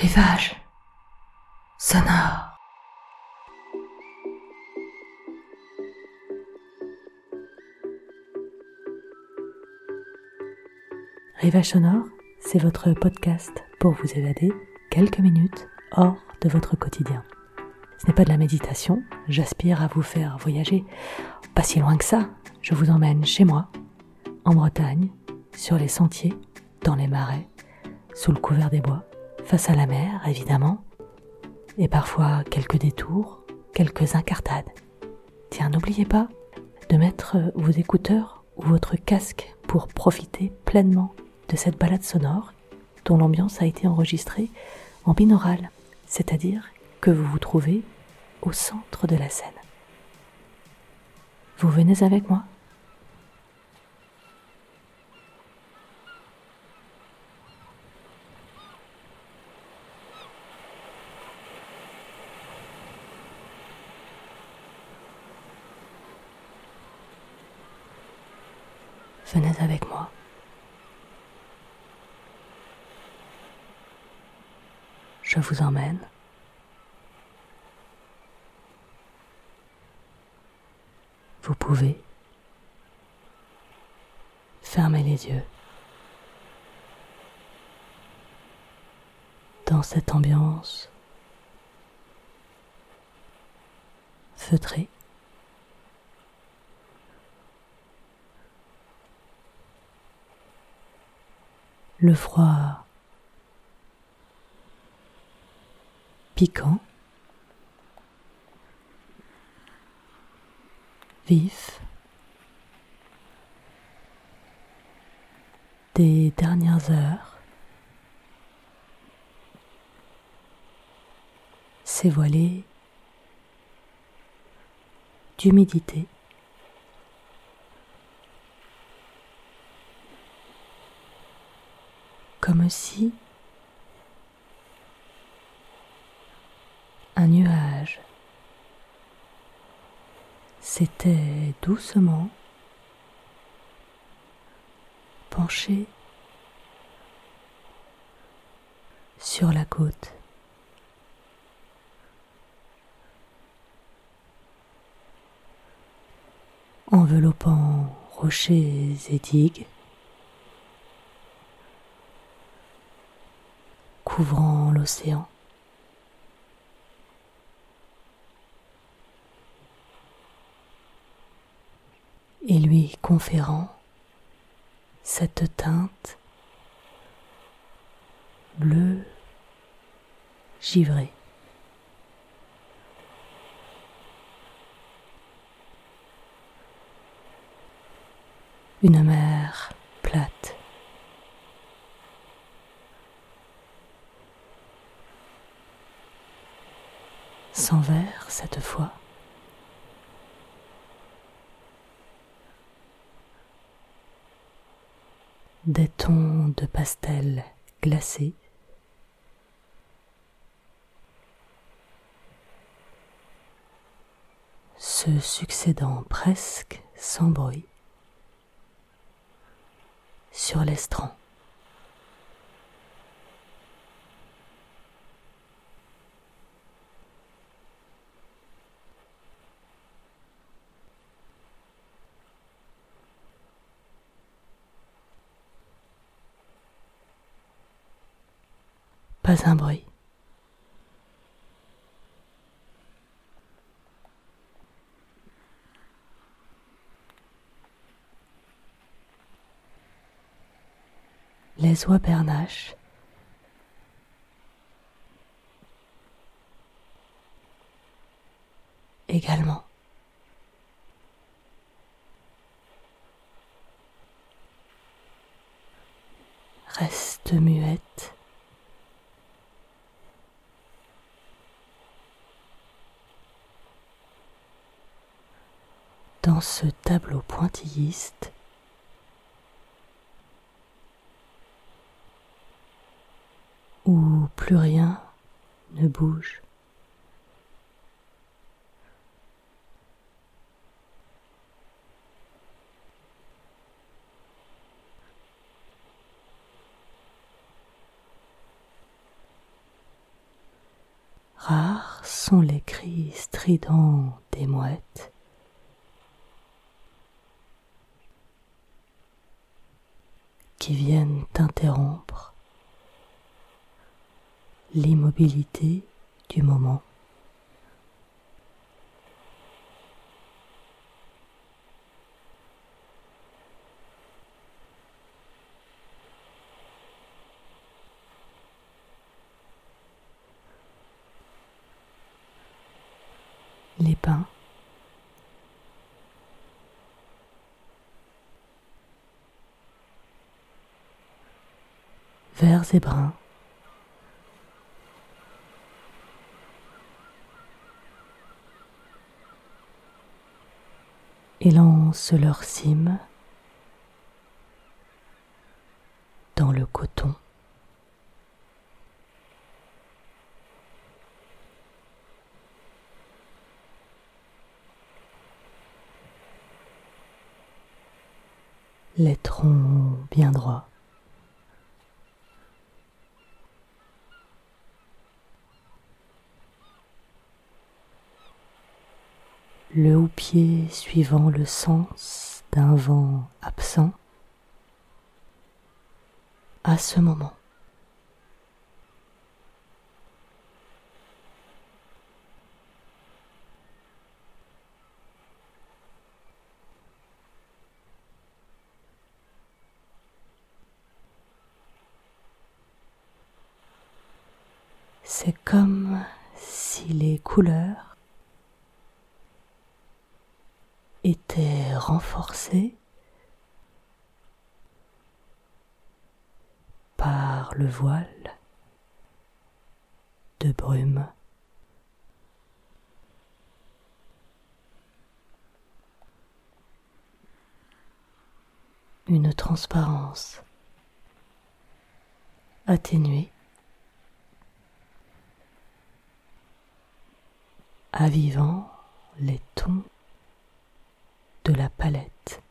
Rivage sonore. Rivage sonore, c'est votre podcast pour vous évader quelques minutes hors de votre quotidien. Ce n'est pas de la méditation, j'aspire à vous faire voyager pas si loin que ça. Je vous emmène chez moi, en Bretagne, sur les sentiers, dans les marais, sous le couvert des bois face à la mer, évidemment, et parfois quelques détours, quelques incartades. Tiens, n'oubliez pas de mettre vos écouteurs ou votre casque pour profiter pleinement de cette balade sonore dont l'ambiance a été enregistrée en binaural, c'est-à-dire que vous vous trouvez au centre de la scène. Vous venez avec moi Venez avec moi. Je vous emmène. Vous pouvez fermer les yeux dans cette ambiance feutrée. le froid piquant, vif, des dernières heures, s'est voilé d'humidité. comme si un nuage s'était doucement penché sur la côte. enveloppant rochers et digues, couvrant l'océan. Et lui conférant cette teinte bleue givrée. Une mer plate sans verre cette fois. Des tons de pastel glacés. se succédant presque sans bruit sur l'estran. Pas un bruit. Les oies bernaches également. Dans ce tableau pointilliste où plus rien ne bouge. sont les cris stridents des mouettes. Qui viennent interrompre l'immobilité du moment. les pins, verts et bruns, élancent leur cime dans le coton. les troncs bien droits. Le houppier suivant le sens d'un vent absent à ce moment. C'est comme si les couleurs étaient renforcées par le voile de brume. Une transparence atténuée avivant les tons de la palette.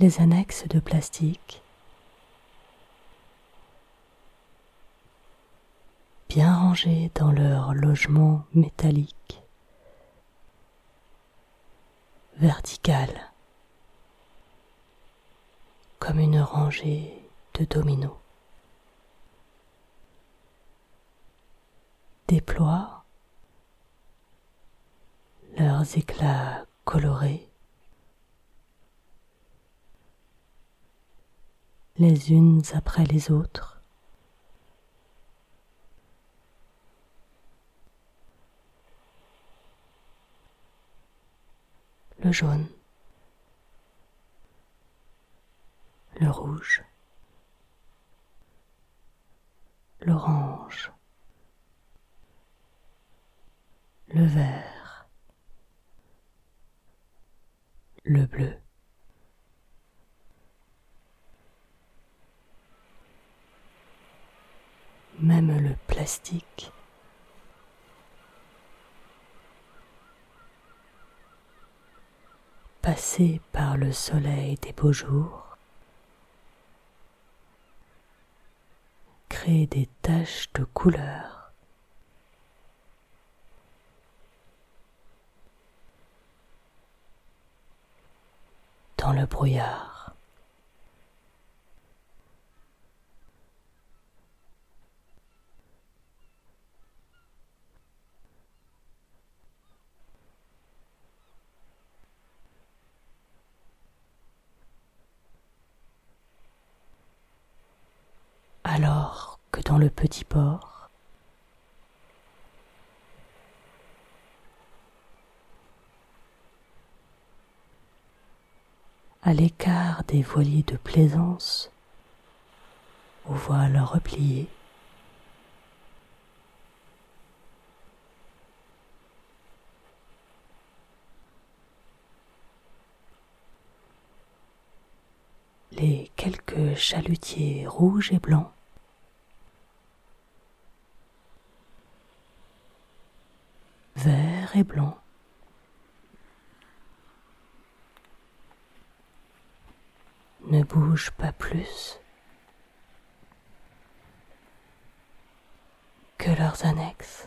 Les annexes de plastique bien rangés dans leur logement métallique, vertical, comme une rangée de dominos. Déploient leurs éclats colorés. Les unes après les autres le jaune, le rouge, l'orange, le vert, le bleu. Même le plastique passé par le soleil des beaux jours, crée des taches de couleur. Dans le brouillard. Alors que dans le petit port, à l'écart des voiliers de plaisance aux voiles repliés, les quelques chalutiers rouges et blancs Ne bouge pas plus que leurs annexes.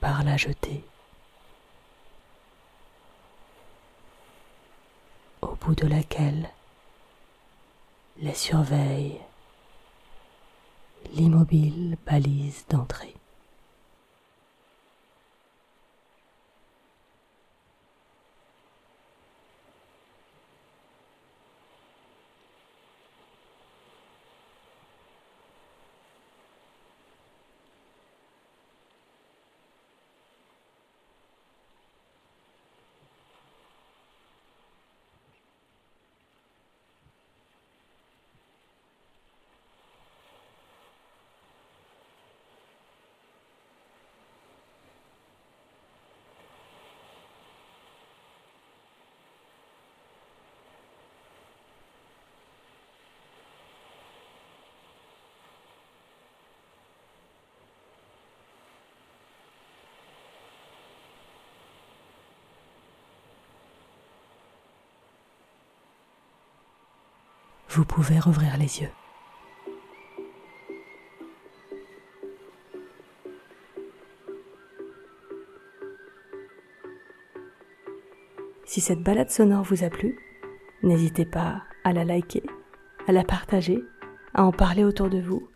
Par la jetée. Au bout de laquelle les surveille l'immobile balise d'entrée. Vous pouvez rouvrir les yeux. Si cette balade sonore vous a plu, n'hésitez pas à la liker, à la partager, à en parler autour de vous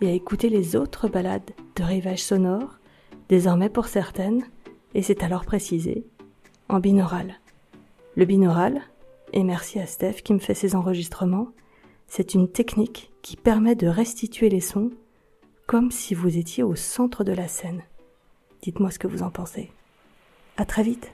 et à écouter les autres balades de rivage sonore, désormais pour certaines, et c'est alors précisé, en binaural. Le binaural, et merci à Steph qui me fait ces enregistrements, c'est une technique qui permet de restituer les sons comme si vous étiez au centre de la scène. Dites-moi ce que vous en pensez. À très vite!